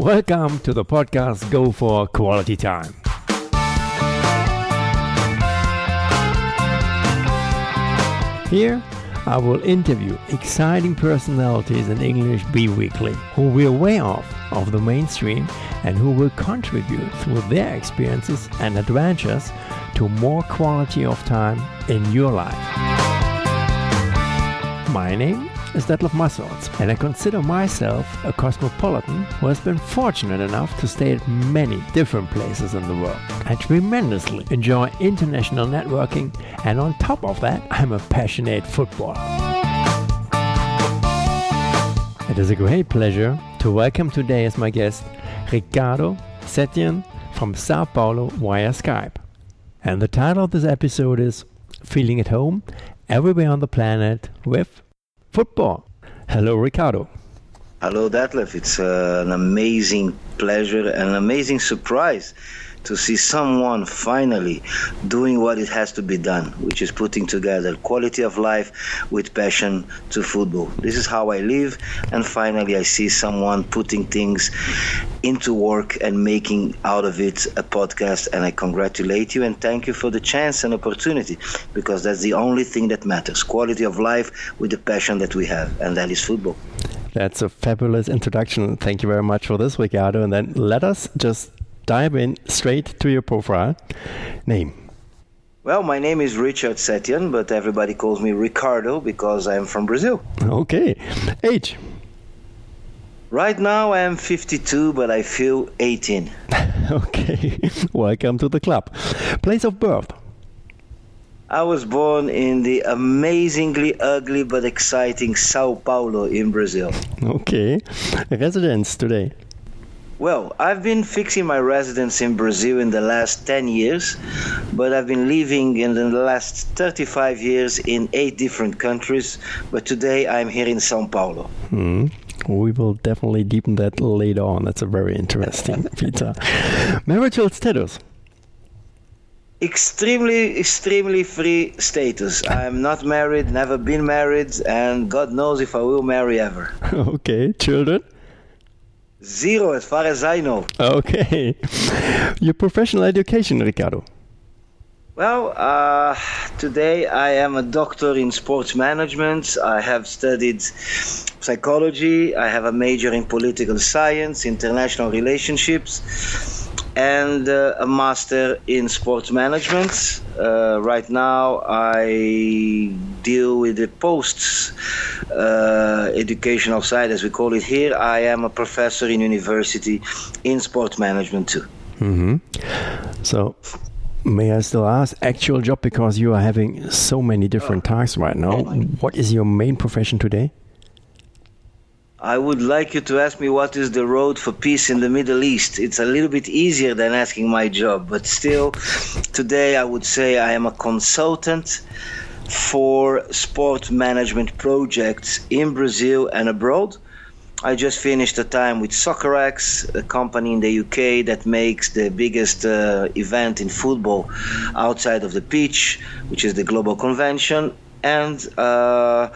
Welcome to the podcast Go for Quality Time. Here, I will interview exciting personalities in English B Weekly who will way off of the mainstream and who will contribute through their experiences and adventures to more quality of time in your life. My name is Detlef Massorts, and I consider myself a cosmopolitan who has been fortunate enough to stay at many different places in the world. I tremendously enjoy international networking, and on top of that, I'm a passionate footballer. It is a great pleasure to welcome today as my guest Ricardo Setyon from Sao Paulo via Skype. And the title of this episode is Feeling at Home Everywhere on the Planet with football. Hello, Ricardo. Hello, Detlef. It's uh, an amazing pleasure and an amazing surprise to see someone finally doing what it has to be done, which is putting together quality of life with passion to football. This is how I live, and finally, I see someone putting things into work and making out of it a podcast. And I congratulate you and thank you for the chance and opportunity because that's the only thing that matters quality of life with the passion that we have, and that is football. That's a fabulous introduction. Thank you very much for this, Ricardo. And then let us just dive in straight to your profile. Name. Well, my name is Richard Setyon, but everybody calls me Ricardo because I'm from Brazil. Okay. Age. Right now I am 52, but I feel 18. okay. Welcome to the club. Place of birth. I was born in the amazingly ugly but exciting Sao Paulo in Brazil. Okay. Residence today. Well, I've been fixing my residence in Brazil in the last 10 years, but I've been living in the last 35 years in eight different countries. But today I'm here in Sao Paulo. Hmm. We will definitely deepen that later on. That's a very interesting feature. Marital status. Extremely, extremely free status. I'm not married, never been married, and God knows if I will marry ever. Okay. Children. Zero, as far as I know. Okay. Your professional education, Ricardo. Well, uh, today I am a doctor in sports management. I have studied psychology. I have a major in political science, international relationships, and uh, a master in sports management. Uh, right now, I deal with the post uh, educational side, as we call it here. I am a professor in university in sports management too. Mm-hmm. So, may I still ask, actual job because you are having so many different tasks right now. What is your main profession today? I would like you to ask me what is the road for peace in the Middle East. It's a little bit easier than asking my job, but still, today I would say I am a consultant for sport management projects in Brazil and abroad. I just finished a time with Soccerex, a company in the UK that makes the biggest uh, event in football outside of the pitch, which is the Global Convention. And uh,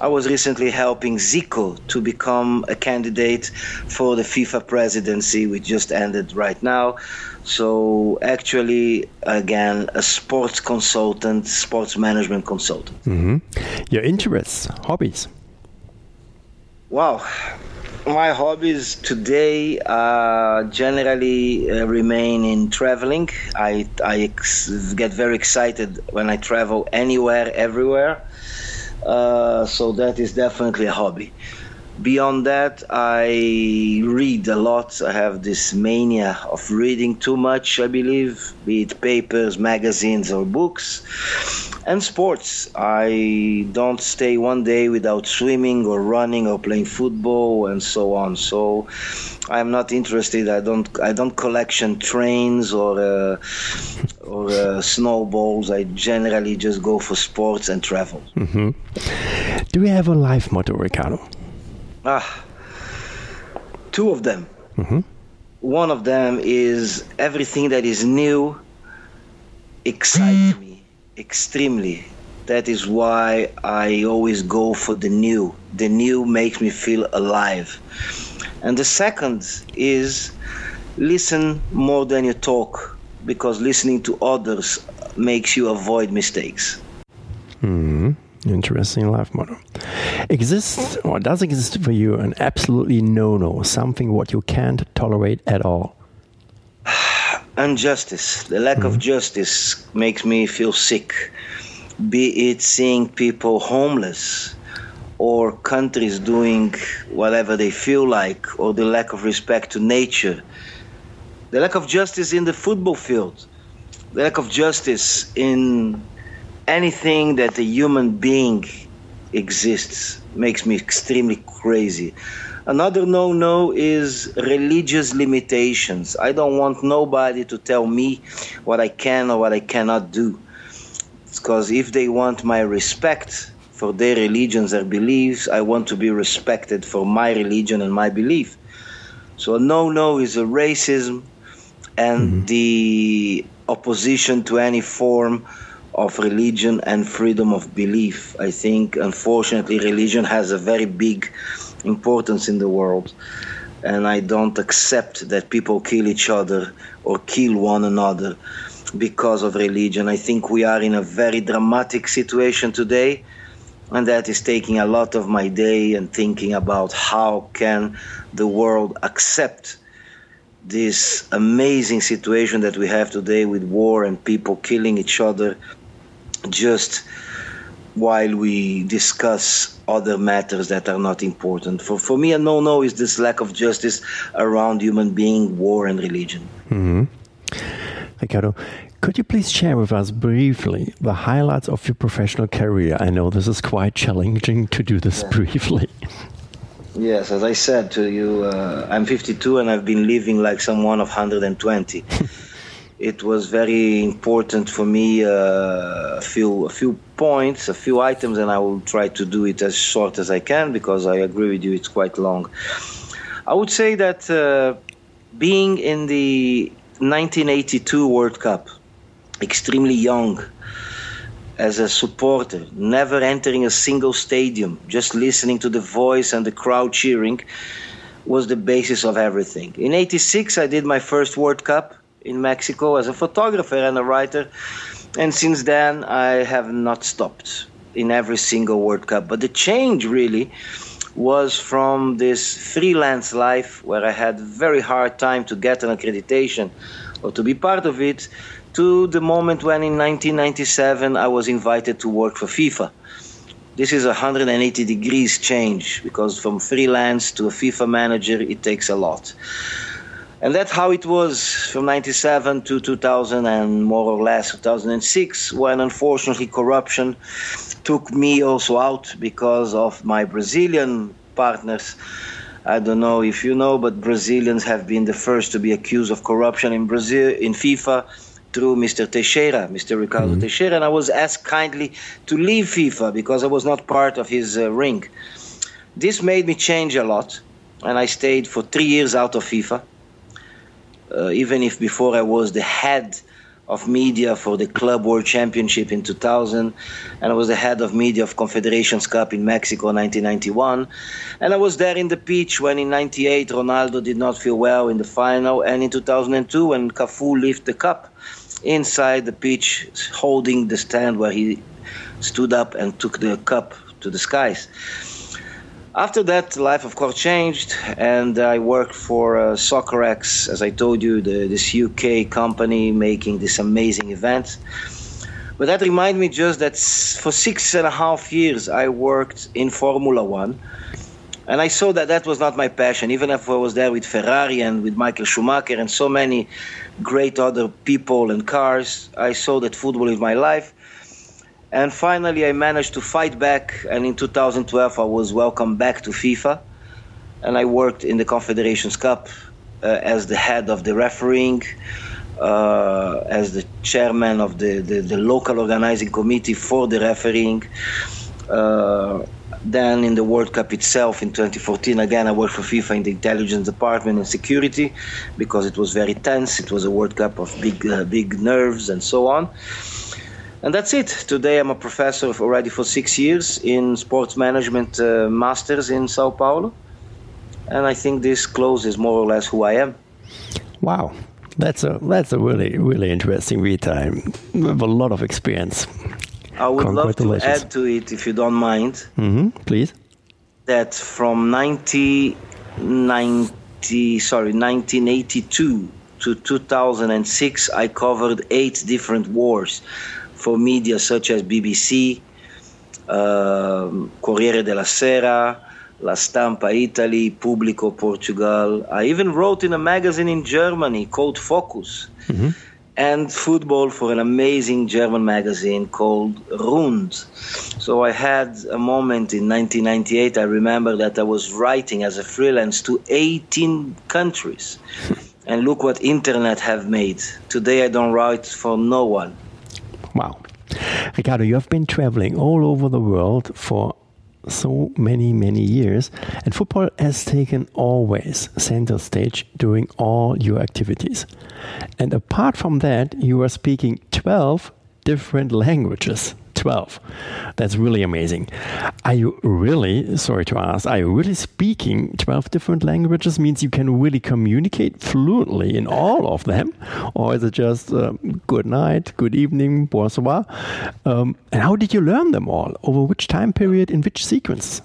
I was recently helping Zico to become a candidate for the FIFA presidency, which just ended right now. So, actually, again, a sports consultant, sports management consultant. Mm-hmm. Your interests, hobbies. Wow. My hobbies today uh, generally uh, remain in traveling. I, I ex- get very excited when I travel anywhere, everywhere. Uh, so that is definitely a hobby. Beyond that, I read a lot. I have this mania of reading too much, I believe, be it papers, magazines, or books. And sports. I don't stay one day without swimming or running or playing football and so on. So I'm not interested. I don't. I don't collection trains or uh, or uh, snowballs. I generally just go for sports and travel. Mm-hmm. Do you have a life motto, Ricardo? Ah, two of them. Mm-hmm. One of them is everything that is new excites me extremely. That is why I always go for the new. The new makes me feel alive. And the second is listen more than you talk because listening to others makes you avoid mistakes. Hmm. Interesting life motto. Exists or does exist for you an absolutely no no, something what you can't tolerate at all? Injustice. The lack mm-hmm. of justice makes me feel sick. Be it seeing people homeless or countries doing whatever they feel like, or the lack of respect to nature. The lack of justice in the football field. The lack of justice in anything that a human being exists makes me extremely crazy. Another no no is religious limitations. I don't want nobody to tell me what I can or what I cannot do. Because if they want my respect for their religions, their beliefs, I want to be respected for my religion and my belief. So, a no no is a racism and mm-hmm. the opposition to any form of religion and freedom of belief. I think, unfortunately, religion has a very big importance in the world. And I don't accept that people kill each other or kill one another because of religion. I think we are in a very dramatic situation today, and that is taking a lot of my day and thinking about how can the world accept this amazing situation that we have today with war and people killing each other just while we discuss other matters that are not important. For, for me, a no no is this lack of justice around human being, war, and religion. Mm-hmm. Ricardo, could you please share with us briefly the highlights of your professional career? I know this is quite challenging to do this yeah. briefly. Yes, as I said to you, uh, I'm 52 and I've been living like someone of 120. it was very important for me uh, a few a few points, a few items, and I will try to do it as short as I can because I agree with you, it's quite long. I would say that uh, being in the 1982 World Cup, extremely young as a supporter, never entering a single stadium, just listening to the voice and the crowd cheering was the basis of everything. In 86 I did my first World Cup in Mexico as a photographer and a writer. And since then, I have not stopped in every single World Cup. But the change really was from this freelance life where I had very hard time to get an accreditation or to be part of it to the moment when in 1997 I was invited to work for FIFA. This is a 180 degrees change because from freelance to a FIFA manager it takes a lot. And that's how it was from 97 to 2000 and more or less 2006, when unfortunately corruption took me also out because of my Brazilian partners. I don't know if you know, but Brazilians have been the first to be accused of corruption in Brazil, in FIFA, through Mr. Teixeira, Mr. Ricardo mm-hmm. Teixeira, and I was asked kindly to leave FIFA because I was not part of his uh, ring. This made me change a lot, and I stayed for three years out of FIFA uh, even if before I was the head of media for the Club World Championship in 2000, and I was the head of media of Confederations Cup in Mexico 1991. And I was there in the pitch when in 98 Ronaldo did not feel well in the final, and in 2002 when Cafu lifted the cup inside the pitch, holding the stand where he stood up and took the cup to the skies. After that, life of course changed, and I worked for uh, Soccerex, as I told you, the, this UK company making this amazing event. But that reminded me just that for six and a half years I worked in Formula One, and I saw that that was not my passion. Even if I was there with Ferrari and with Michael Schumacher and so many great other people and cars, I saw that football is my life and finally, I managed to fight back, and in 2012, I was welcomed back to FIFA, and I worked in the Confederations Cup uh, as the head of the refereeing, uh, as the chairman of the, the, the, local organizing committee for the refereeing. Uh, then in the World Cup itself in 2014, again, I worked for FIFA in the intelligence department and security because it was very tense. It was a World Cup of big, uh, big nerves and so on. And that's it. Today I'm a professor already for six years in sports management uh, masters in Sao Paulo. and I think this clothes is more or less who I am. Wow, that's a that's a really really interesting read time with a lot of experience. I would love to add to it, if you don't mind. Mm-hmm, please. That from 1990, sorry, 1982 to 2006, I covered eight different wars for media such as BBC, um, Corriere della Sera, La Stampa Italy, Público Portugal. I even wrote in a magazine in Germany called Focus. Mm-hmm. And football for an amazing German magazine called Rund. So I had a moment in 1998. I remember that I was writing as a freelance to 18 countries. and look what internet have made. Today I don't write for no one. Ricardo, you have been traveling all over the world for so many, many years, and football has taken always center stage during all your activities. And apart from that, you are speaking 12 different languages. 12. That's really amazing. Are you really, sorry to ask, are you really speaking 12 different languages? Means you can really communicate fluently in all of them? Or is it just uh, good night, good evening, bonsoir? Um, and how did you learn them all? Over which time period, in which sequence?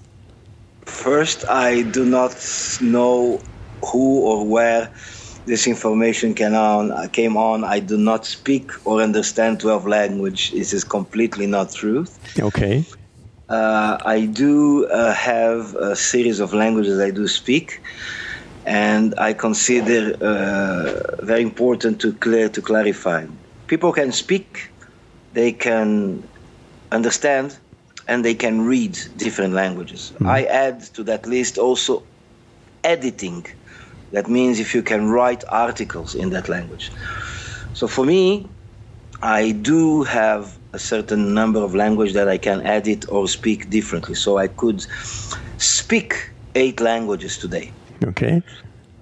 First, I do not know who or where this information came on, came on. I do not speak or understand 12 language. This is completely not true. Okay. Uh, I do uh, have a series of languages I do speak, and I consider uh, very important to clear to clarify. People can speak, they can understand, and they can read different languages. Mm. I add to that list also editing that means if you can write articles in that language. So for me, I do have a certain number of language that I can edit or speak differently. So I could speak eight languages today. Okay.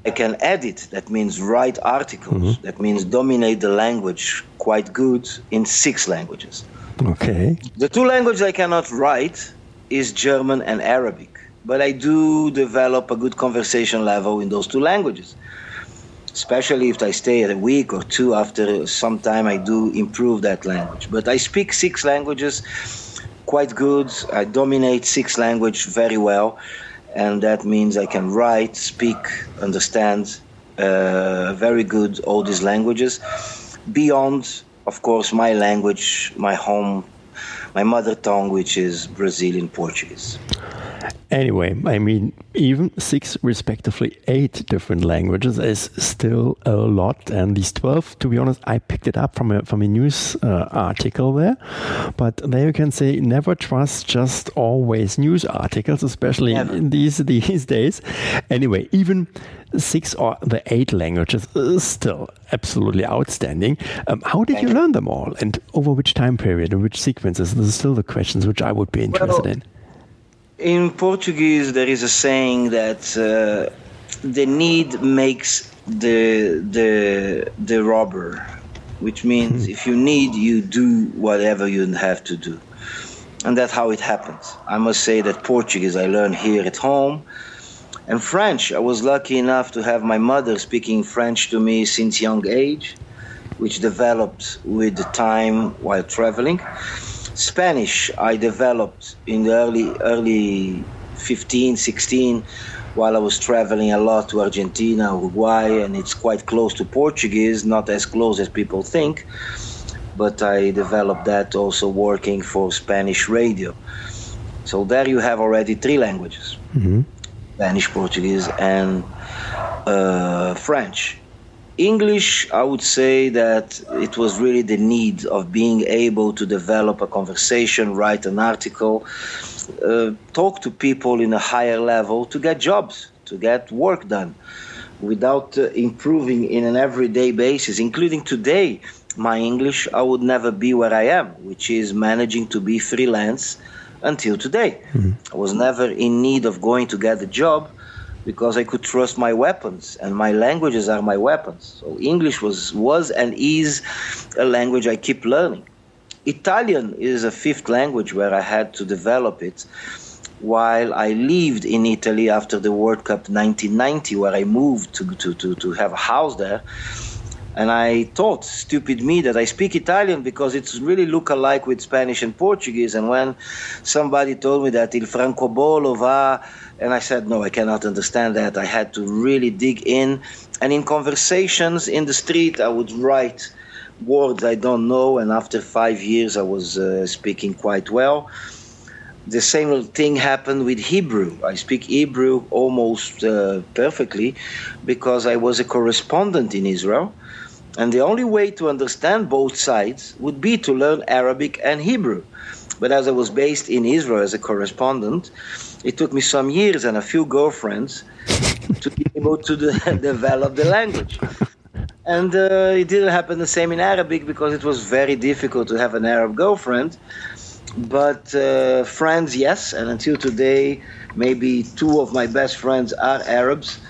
I can edit, that means write articles, mm-hmm. that means dominate the language quite good in six languages. Okay. The two languages I cannot write is German and Arabic but I do develop a good conversation level in those two languages. Especially if I stay a week or two after some time, I do improve that language. But I speak six languages quite good. I dominate six language very well, and that means I can write, speak, understand uh, very good all these languages. Beyond, of course, my language, my home, my mother tongue, which is Brazilian Portuguese. Anyway, I mean, even six, respectively, eight different languages is still a lot. And these 12, to be honest, I picked it up from a, from a news uh, article there. But there you can say never trust just always news articles, especially in these, these days. Anyway, even six or the eight languages is still absolutely outstanding. Um, how did you learn them all and over which time period and which sequences? This is still the questions which I would be interested well, in in Portuguese, there is a saying that uh, the need makes the the the robber, which means hmm. if you need, you do whatever you have to do, and that's how it happens. I must say that Portuguese I learned here at home, and French I was lucky enough to have my mother speaking French to me since young age, which developed with the time while traveling Spanish I developed in the early early 15, 16 while I was traveling a lot to Argentina, Uruguay, and it's quite close to Portuguese, not as close as people think. But I developed that also working for Spanish radio. So there you have already three languages mm-hmm. Spanish, Portuguese, and uh, French. English, I would say that it was really the need of being able to develop a conversation, write an article, uh, talk to people in a higher level to get jobs, to get work done without uh, improving in an everyday basis, including today. My English, I would never be where I am, which is managing to be freelance until today. Mm-hmm. I was never in need of going to get a job because I could trust my weapons, and my languages are my weapons. So English was was and is a language I keep learning. Italian is a fifth language where I had to develop it, while I lived in Italy after the World Cup 1990, where I moved to, to, to, to have a house there. And I thought, stupid me, that I speak Italian because it's really look alike with Spanish and Portuguese. And when somebody told me that il francobollo va, and I said, no, I cannot understand that. I had to really dig in. And in conversations in the street, I would write words I don't know. And after five years, I was uh, speaking quite well. The same thing happened with Hebrew. I speak Hebrew almost uh, perfectly because I was a correspondent in Israel and the only way to understand both sides would be to learn Arabic and Hebrew. But as I was based in Israel as a correspondent, it took me some years and a few girlfriends to be able to de- develop the language. And uh, it didn't happen the same in Arabic because it was very difficult to have an Arab girlfriend. But uh, friends, yes. And until today, maybe two of my best friends are Arabs.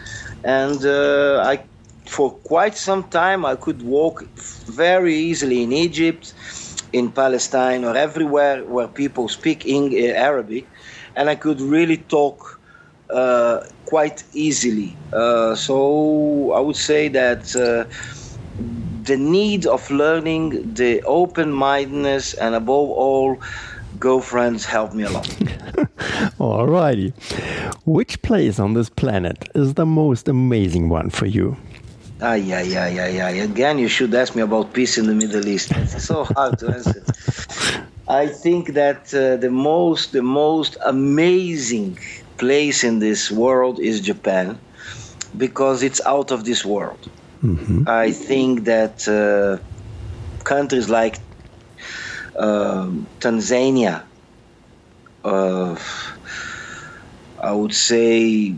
And uh, I for quite some time, I could walk very easily in Egypt, in Palestine, or everywhere where people speak in uh, Arabic, and I could really talk uh, quite easily. Uh, so I would say that uh, the need of learning, the open mindedness, and above all, girlfriends helped me a lot. Alrighty. Which place on this planet is the most amazing one for you? Ah, yeah, yeah, yeah, yeah. Again, you should ask me about peace in the Middle East. It's so hard to answer. I think that uh, the most, the most amazing place in this world is Japan, because it's out of this world. Mm-hmm. I think that uh, countries like uh, Tanzania, uh, I would say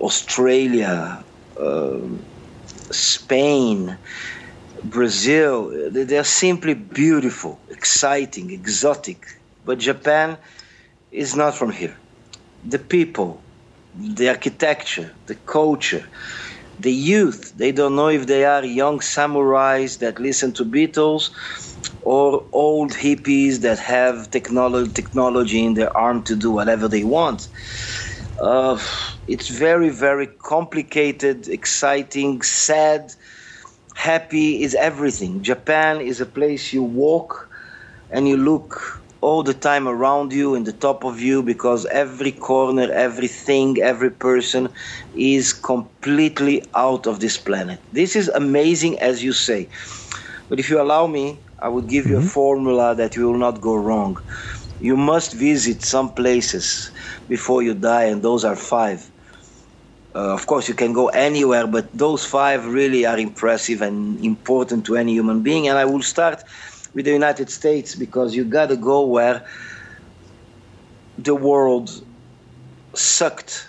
Australia. Um, Spain, Brazil, they're simply beautiful, exciting, exotic. But Japan is not from here. The people, the architecture, the culture, the youth, they don't know if they are young samurais that listen to Beatles or old hippies that have technology, technology in their arm to do whatever they want. Uh, it's very, very complicated, exciting, sad, happy is everything. Japan is a place you walk and you look all the time around you in the top of you because every corner, everything, every person is completely out of this planet. This is amazing, as you say. But if you allow me, I would give you a mm-hmm. formula that you will not go wrong you must visit some places before you die, and those are five. Uh, of course, you can go anywhere, but those five really are impressive and important to any human being. And I will start with the United States because you got to go where the world sucked,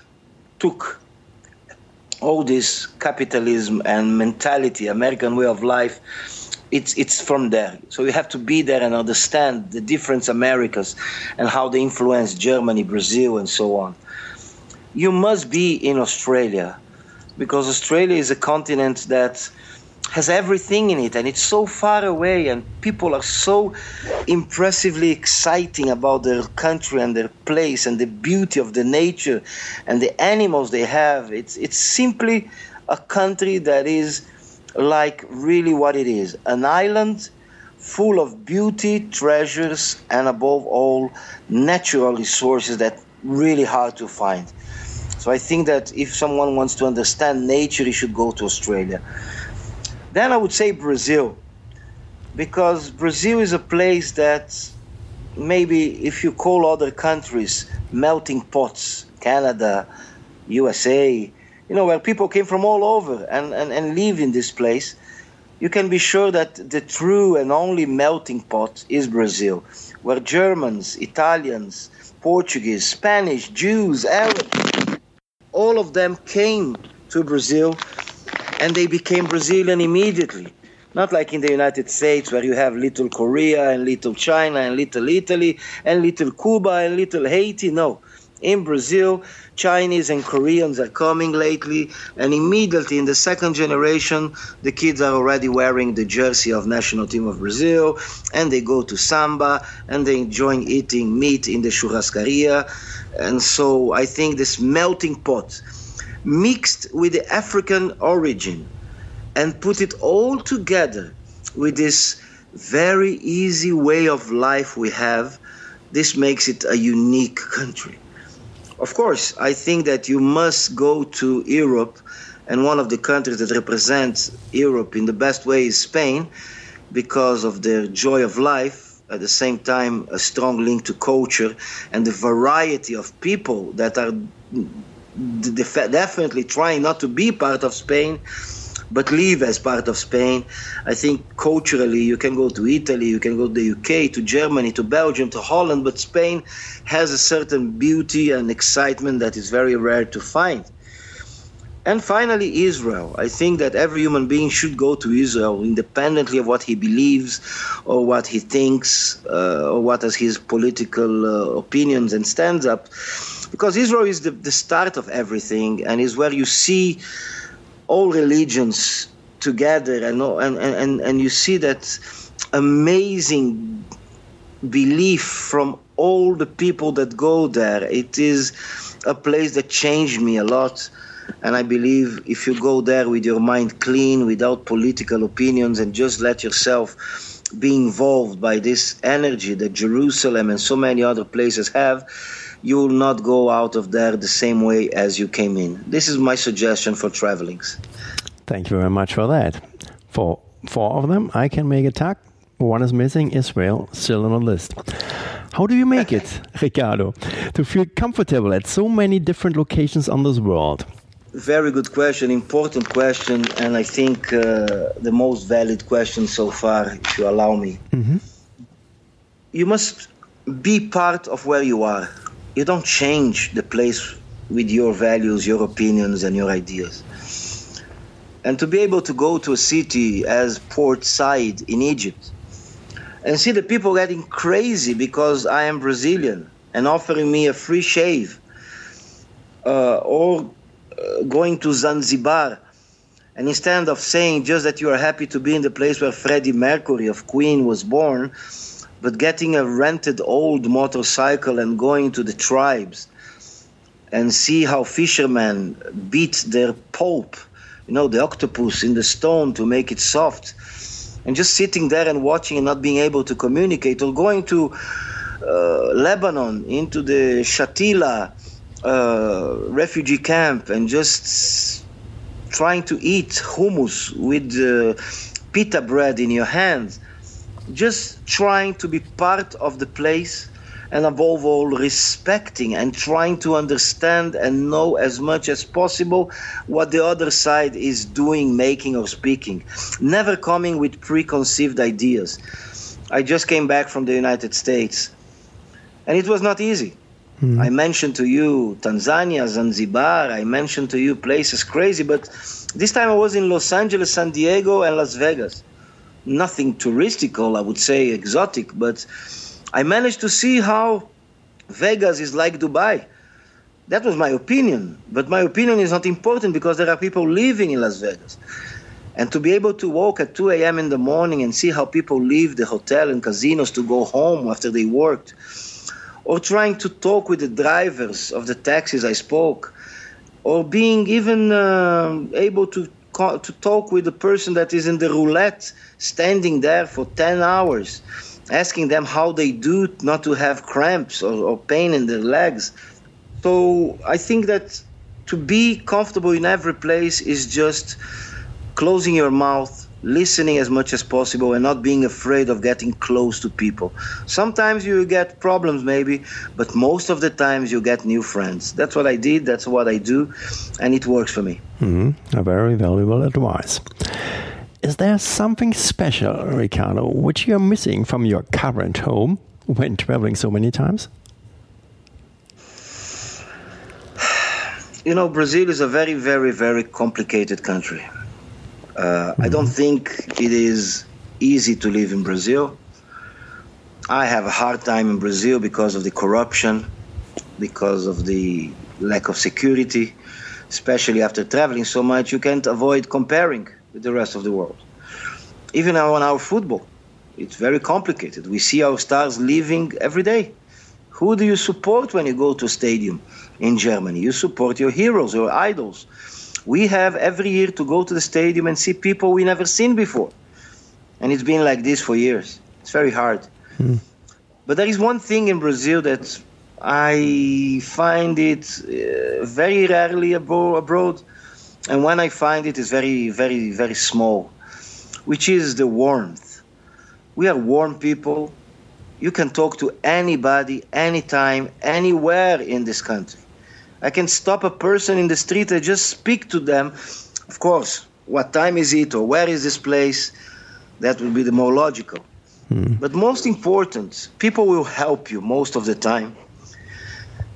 took all this capitalism and mentality, American way of life it's it's from there. So you have to be there and understand the different Americas and how they influence Germany, Brazil, and so on. You must be in Australia because Australia is a continent that has everything in it and it's so far away and people are so impressively exciting about their country and their place and the beauty of the nature and the animals they have it's it's simply a country that is like really what it is an island full of beauty, treasures, and above all, natural resources that really hard to find. So I think that if someone wants to understand nature, he should go to Australia. Then I would say Brazil, because Brazil is a place that maybe if you call other countries melting pots, Canada, USA, you know, where people came from all over and, and, and live in this place, you can be sure that the true and only melting pot is Brazil, where Germans, Italians, Portuguese, Spanish, Jews, Arabs, all of them came to Brazil and they became Brazilian immediately. Not like in the United States where you have little Korea and little China and little Italy and little Cuba and little Haiti. No, in Brazil, Chinese and Koreans are coming lately, and immediately in the second generation, the kids are already wearing the jersey of national team of Brazil, and they go to samba, and they enjoy eating meat in the churrascaria, and so I think this melting pot, mixed with the African origin, and put it all together with this very easy way of life we have, this makes it a unique country. Of course, I think that you must go to Europe, and one of the countries that represents Europe in the best way is Spain, because of their joy of life. At the same time, a strong link to culture and the variety of people that are definitely trying not to be part of Spain but live as part of Spain. I think culturally, you can go to Italy, you can go to the UK, to Germany, to Belgium, to Holland, but Spain has a certain beauty and excitement that is very rare to find. And finally, Israel. I think that every human being should go to Israel independently of what he believes or what he thinks uh, or what is his political uh, opinions and stands up. Because Israel is the, the start of everything and is where you see all religions together and, and, and, and you see that amazing belief from all the people that go there. It is a place that changed me a lot. And I believe if you go there with your mind clean, without political opinions, and just let yourself be involved by this energy that Jerusalem and so many other places have, you will not go out of there the same way as you came in. This is my suggestion for travelings. Thank you very much for that. For four of them, I can make a tag. One is missing, Israel, still on the list. How do you make it, Ricardo, to feel comfortable at so many different locations on this world? Very good question, important question, and I think uh, the most valid question so far, if you allow me. Mm-hmm. You must be part of where you are you don't change the place with your values, your opinions, and your ideas. And to be able to go to a city as Port Said in Egypt and see the people getting crazy because I am Brazilian and offering me a free shave, uh, or uh, going to Zanzibar and instead of saying just that you are happy to be in the place where Freddie Mercury of Queen was born, but getting a rented old motorcycle and going to the tribes and see how fishermen beat their pulp, you know, the octopus in the stone to make it soft, and just sitting there and watching and not being able to communicate, or going to uh, Lebanon into the Shatila uh, refugee camp and just trying to eat hummus with uh, pita bread in your hands just trying to be part of the place and above all respecting and trying to understand and know as much as possible what the other side is doing making or speaking. Never coming with preconceived ideas. I just came back from the united states and it was not easy. Mm. i mentioned to you tanzania zanzibar. I mentioned to you places crazy but this time i was in los angeles san diego and las vegas nothing touristical, I would say exotic, but I managed to see how Vegas is like Dubai. That was my opinion, but my opinion is not important because there are people living in Las Vegas. And to be able to walk at 2 a.m. in the morning and see how people leave the hotel and casinos to go home after they worked, or trying to talk with the drivers of the taxis I spoke, or being even uh, able to to talk with the person that is in the roulette, standing there for 10 hours, asking them how they do not to have cramps or, or pain in their legs. So I think that to be comfortable in every place is just closing your mouth, listening as much as possible, and not being afraid of getting close to people. Sometimes you get problems, maybe, but most of the times you get new friends. That's what I did, that's what I do, and it works for me. Mm-hmm. A very valuable advice. Is there something special, Ricardo, which you're missing from your current home when traveling so many times? You know, Brazil is a very, very, very complicated country. Uh, mm-hmm. I don't mm-hmm. think it is easy to live in Brazil. I have a hard time in Brazil because of the corruption, because of the lack of security, especially after traveling so much. You can't avoid comparing with the rest of the world. Even on our football, it's very complicated. We see our stars leaving every day. Who do you support when you go to a stadium in Germany? You support your heroes, your idols. We have every year to go to the stadium and see people we never seen before. And it's been like this for years. It's very hard. Mm. But there is one thing in Brazil that I find it uh, very rarely abroad, and when I find it, it's very, very, very small, which is the warmth. We are warm people. You can talk to anybody, anytime, anywhere in this country. I can stop a person in the street and just speak to them. Of course, what time is it or where is this place? That would be the more logical. Mm. But most important, people will help you most of the time.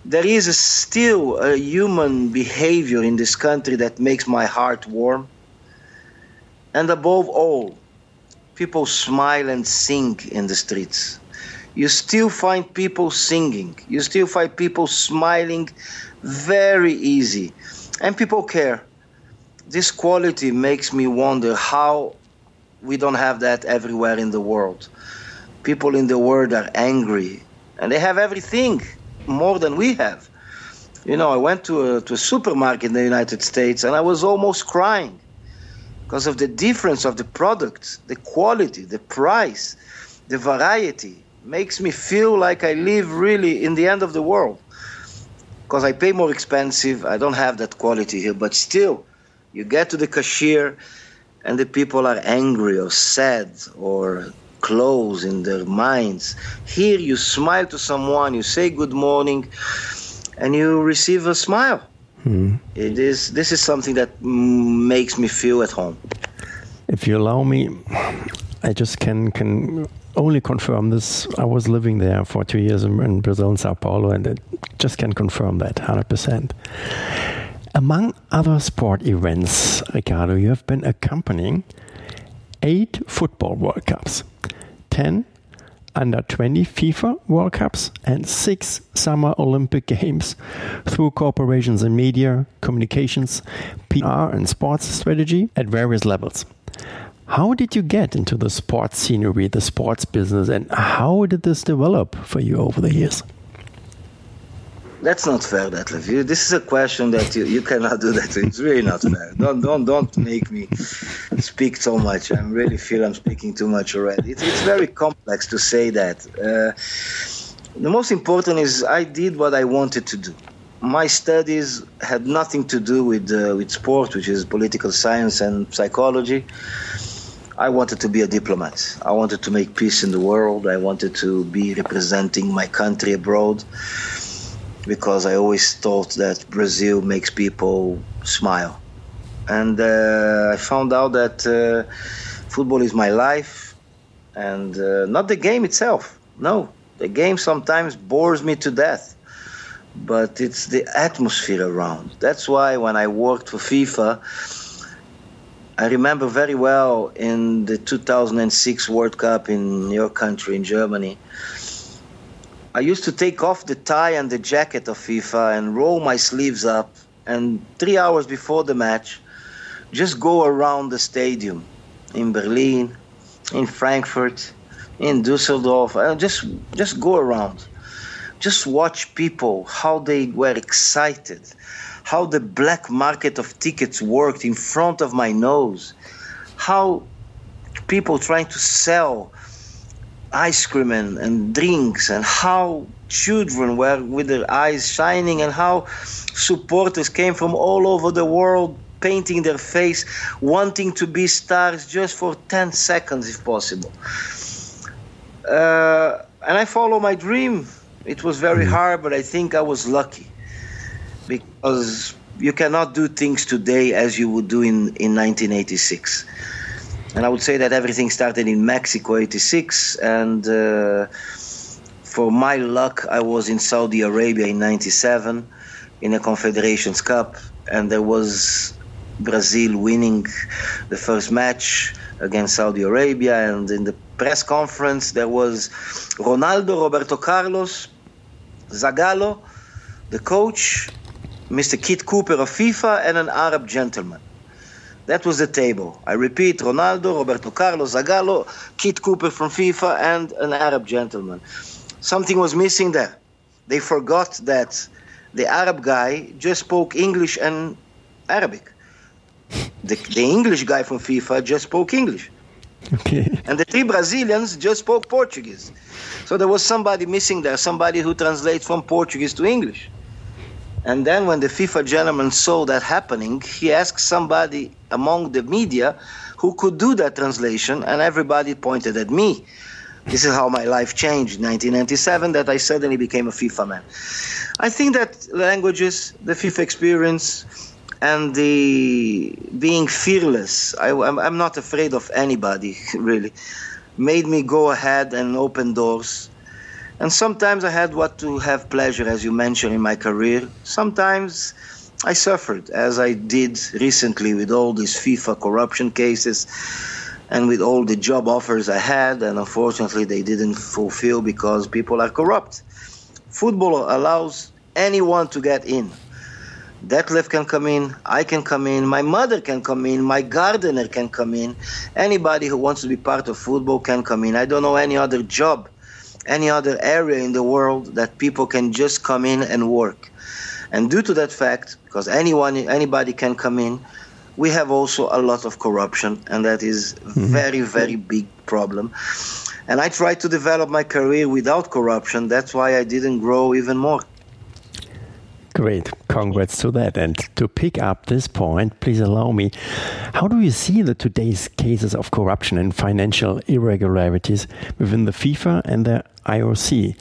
There is a still a human behavior in this country that makes my heart warm. And above all, people smile and sing in the streets. You still find people singing. You still find people smiling very easy. And people care. This quality makes me wonder how we don't have that everywhere in the world. People in the world are angry and they have everything more than we have. You know, I went to a, to a supermarket in the United States and I was almost crying because of the difference of the products, the quality, the price, the variety. Makes me feel like I live really in the end of the world. Because I pay more expensive, I don't have that quality here, but still, you get to the cashier and the people are angry or sad or close in their minds. Here you smile to someone, you say good morning, and you receive a smile. Hmm. It is this is something that makes me feel at home. If you allow me, I just can can only confirm this. I was living there for two years in, in Brazil, in Sao Paulo, and it just can confirm that 100%. Among other sport events, Ricardo, you have been accompanying eight football World Cups, 10 under 20 FIFA World Cups, and six Summer Olympic Games through corporations in media, communications, PR, and sports strategy at various levels. How did you get into the sports scenery, the sports business, and how did this develop for you over the years? That's not fair, Detlef. This is a question that you, you cannot do that. It's really not fair. Don't don't don't make me speak so much. I really feel I'm speaking too much already. It's, it's very complex to say that. Uh, the most important is I did what I wanted to do. My studies had nothing to do with uh, with sport, which is political science and psychology. I wanted to be a diplomat. I wanted to make peace in the world. I wanted to be representing my country abroad because I always thought that Brazil makes people smile. And uh, I found out that uh, football is my life and uh, not the game itself. No, the game sometimes bores me to death, but it's the atmosphere around. That's why when I worked for FIFA, I remember very well in the 2006 World Cup in your country, in Germany. I used to take off the tie and the jacket of FIFA and roll my sleeves up, and three hours before the match, just go around the stadium in Berlin, in Frankfurt, in Dusseldorf, and just just go around, just watch people how they were excited, how the black market of tickets worked in front of my nose, how people trying to sell ice cream and, and drinks and how children were with their eyes shining and how supporters came from all over the world painting their face wanting to be stars just for 10 seconds if possible. Uh, and i follow my dream. It was very mm-hmm. hard but i think i was lucky because you cannot do things today as you would do in, in 1986 and I would say that everything started in Mexico '86, and uh, for my luck, I was in Saudi Arabia in '97 in a Confederations Cup, and there was Brazil winning the first match against Saudi Arabia, and in the press conference there was Ronaldo, Roberto Carlos, Zagallo, the coach, Mr. Kit Cooper of FIFA, and an Arab gentleman. That was the table. I repeat Ronaldo, Roberto Carlos, Zagallo, Kit Cooper from FIFA, and an Arab gentleman. Something was missing there. They forgot that the Arab guy just spoke English and Arabic. The, the English guy from FIFA just spoke English. Okay. And the three Brazilians just spoke Portuguese. So there was somebody missing there, somebody who translates from Portuguese to English. And then when the FIFA gentleman saw that happening, he asked somebody among the media who could do that translation, and everybody pointed at me. This is how my life changed in 1997 that I suddenly became a FIFA man. I think that languages, the FIFA experience, and the being fearless, I, am I'm not afraid of anybody, really, made me go ahead and open doors and sometimes I had what to have pleasure, as you mentioned, in my career. Sometimes I suffered, as I did recently with all these FIFA corruption cases and with all the job offers I had, and unfortunately they didn't fulfill because people are corrupt. Football allows anyone to get in. Detlef can come in, I can come in, my mother can come in, my gardener can come in. Anybody who wants to be part of football can come in. I don't know any other job any other area in the world that people can just come in and work. And due to that fact, because anyone, anybody can come in, we have also a lot of corruption, and that is mm-hmm. very, very big problem. And I tried to develop my career without corruption. That's why I didn't grow even more. Great. Congrats to that. And to pick up this point, please allow me. How do you see the today's cases of corruption and financial irregularities within the FIFA and the IOC?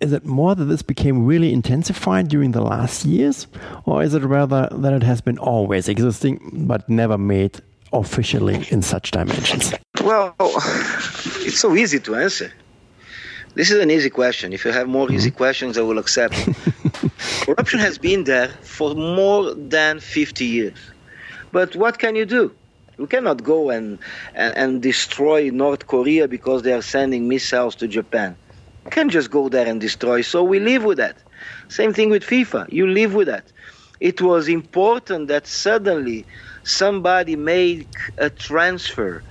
Is it more that this became really intensified during the last years, or is it rather that it has been always existing but never made officially in such dimensions? Well, it's so easy to answer. This is an easy question. If you have more easy mm-hmm. questions, I will accept. Corruption has been there for more than 50 years. But what can you do? You cannot go and, and, and destroy North Korea because they are sending missiles to Japan. You can't just go there and destroy. So we live with that. Same thing with FIFA. You live with that. It was important that suddenly somebody make a transfer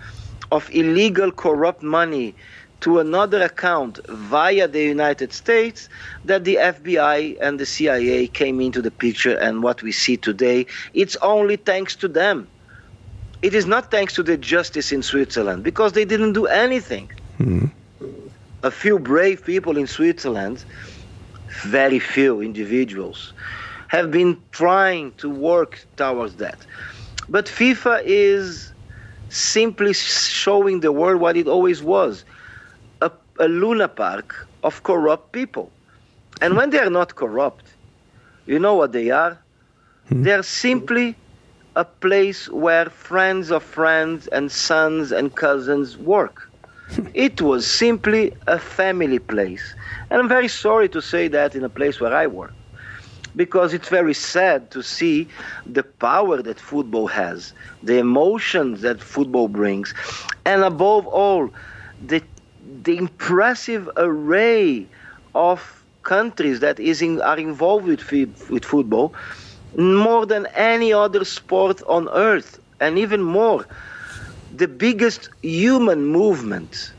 of illegal corrupt money to another account via the United States that the FBI and the CIA came into the picture and what we see today it's only thanks to them. It is not thanks to the justice in Switzerland because they didn't do anything. Mm-hmm. a few brave people in Switzerland very few individuals have been trying to work towards that. But FIFA is simply showing the world what it always was a Luna Park of corrupt people. And when they are not corrupt, you know what they are? Hmm. They are simply a place where friends of friends and sons and cousins work. it was simply a family place. And I'm very sorry to say that in a place where I work. Because it's very sad to see the power that football has, the emotions that football brings, and above all, the the impressive array of countries that is in, are involved with, with football more than any other sport on earth and even more. The biggest human movement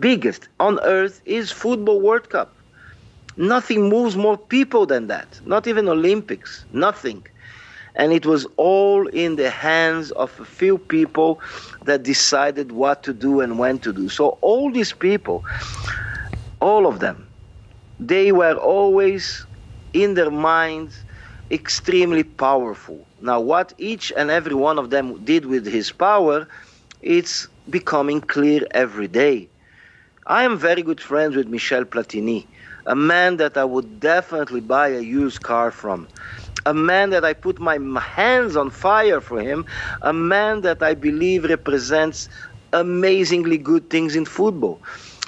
biggest on earth is football world cup. Nothing moves more people than that. Not even olympics. Nothing and it was all in the hands of a few people that decided what to do and when to do. So all these people, all of them, they were always in their minds extremely powerful. Now, what each and every one of them did with his power, it's becoming clear every day. I am very good friends with Michel Platini, a man that I would definitely buy a used car from a man that I put my hands on fire for him, a man that I believe represents amazingly good things in football.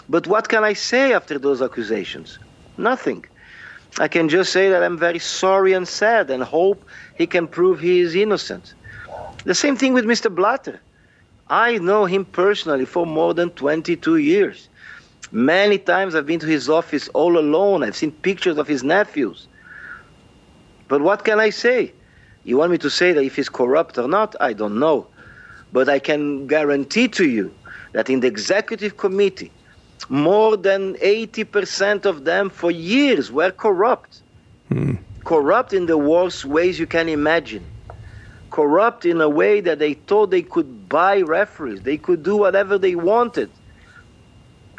But what can I say after those accusations? Nothing. I can just say that I'm very sorry and sad and hope he can prove he is innocent. The same thing with Mr. Blatter. I know him personally for more than 22 years. Many times I've been to his office all alone. I've seen pictures of his nephews. But what can I say? You want me to say that if he's corrupt or not? I don't know. But I can guarantee to you that in the executive committee, more than 80% of them for years were corrupt. Hmm. Corrupt in the worst ways you can imagine. Corrupt in a way that they thought they could buy referees, they could do whatever they wanted.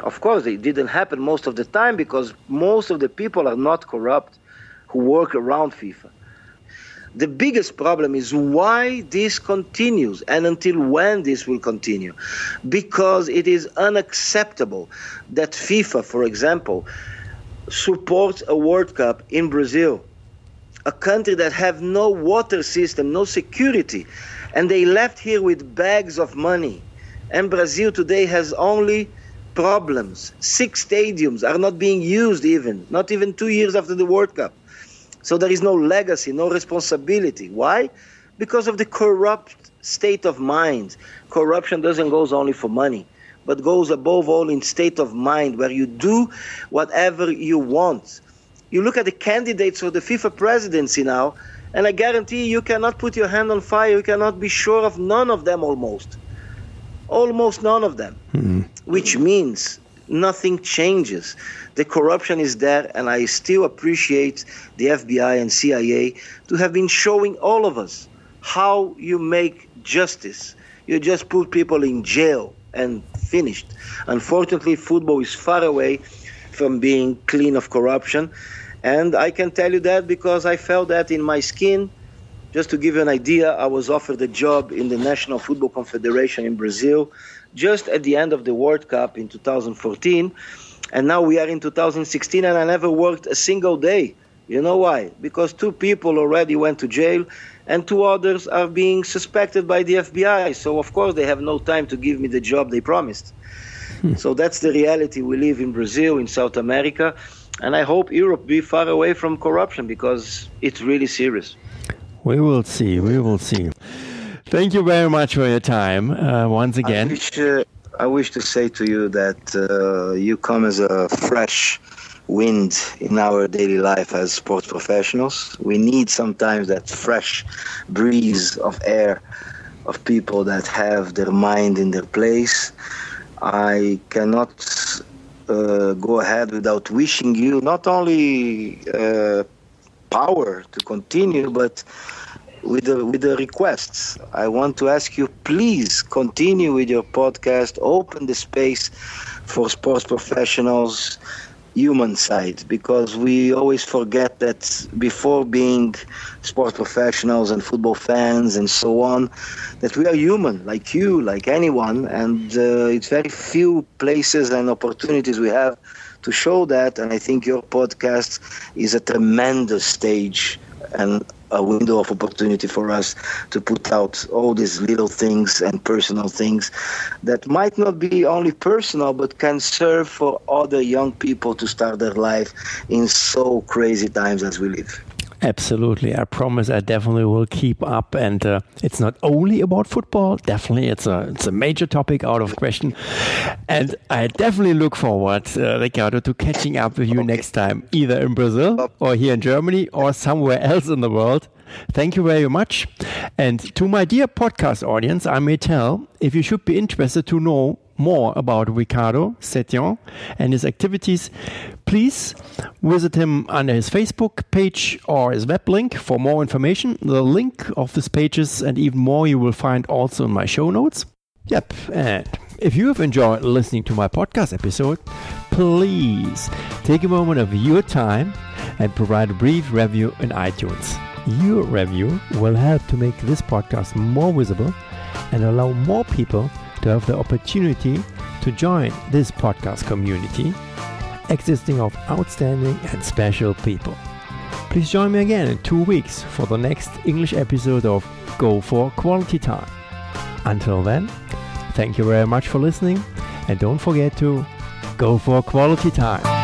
Of course, it didn't happen most of the time because most of the people are not corrupt who work around FIFA. The biggest problem is why this continues and until when this will continue. Because it is unacceptable that FIFA, for example, supports a World Cup in Brazil, a country that have no water system, no security, and they left here with bags of money. And Brazil today has only problems. Six stadiums are not being used even, not even two years after the World Cup. So there is no legacy, no responsibility. Why? Because of the corrupt state of mind. Corruption doesn't go only for money, but goes above all in state of mind where you do whatever you want. You look at the candidates for the FIFA presidency now, and I guarantee you cannot put your hand on fire. You cannot be sure of none of them almost. Almost none of them. Mm-hmm. Which means nothing changes. The corruption is there, and I still appreciate the FBI and CIA to have been showing all of us how you make justice. You just put people in jail and finished. Unfortunately, football is far away from being clean of corruption. And I can tell you that because I felt that in my skin. Just to give you an idea, I was offered a job in the National Football Confederation in Brazil just at the end of the World Cup in 2014. And now we are in 2016, and I never worked a single day. You know why? Because two people already went to jail, and two others are being suspected by the FBI. So, of course, they have no time to give me the job they promised. Hmm. So, that's the reality we live in Brazil, in South America. And I hope Europe be far away from corruption because it's really serious. We will see. We will see. Thank you very much for your time uh, once again. I wish, uh, I wish, to say to you that uh, you come as a fresh wind in our daily life as sports professionals. We need sometimes that fresh breeze of air of people that have their mind in their place. I cannot uh, go ahead without wishing you not only uh, power to continue, but with the with the requests. I want to ask you, please continue with your podcast. Open the space for sports professionals, human side, because we always forget that before being sports professionals and football fans and so on, that we are human, like you, like anyone, and uh, it's very few places and opportunities we have to show that. And I think your podcast is a tremendous stage and a window of opportunity for us to put out all these little things and personal things that might not be only personal but can serve for other young people to start their life in so crazy times as we live. Absolutely. I promise I definitely will keep up. And uh, it's not only about football. Definitely, it's a, it's a major topic out of question. And I definitely look forward, uh, Ricardo, to catching up with you okay. next time, either in Brazil or here in Germany or somewhere else in the world. Thank you very much. And to my dear podcast audience, I may tell if you should be interested to know more about Ricardo Setyon and his activities, please visit him under his Facebook page or his web link for more information. The link of these pages and even more you will find also in my show notes. Yep, and if you have enjoyed listening to my podcast episode, please take a moment of your time and provide a brief review in iTunes. Your review will help to make this podcast more visible and allow more people to have the opportunity to join this podcast community existing of outstanding and special people. Please join me again in two weeks for the next English episode of Go for Quality Time. Until then, thank you very much for listening and don't forget to go for quality time.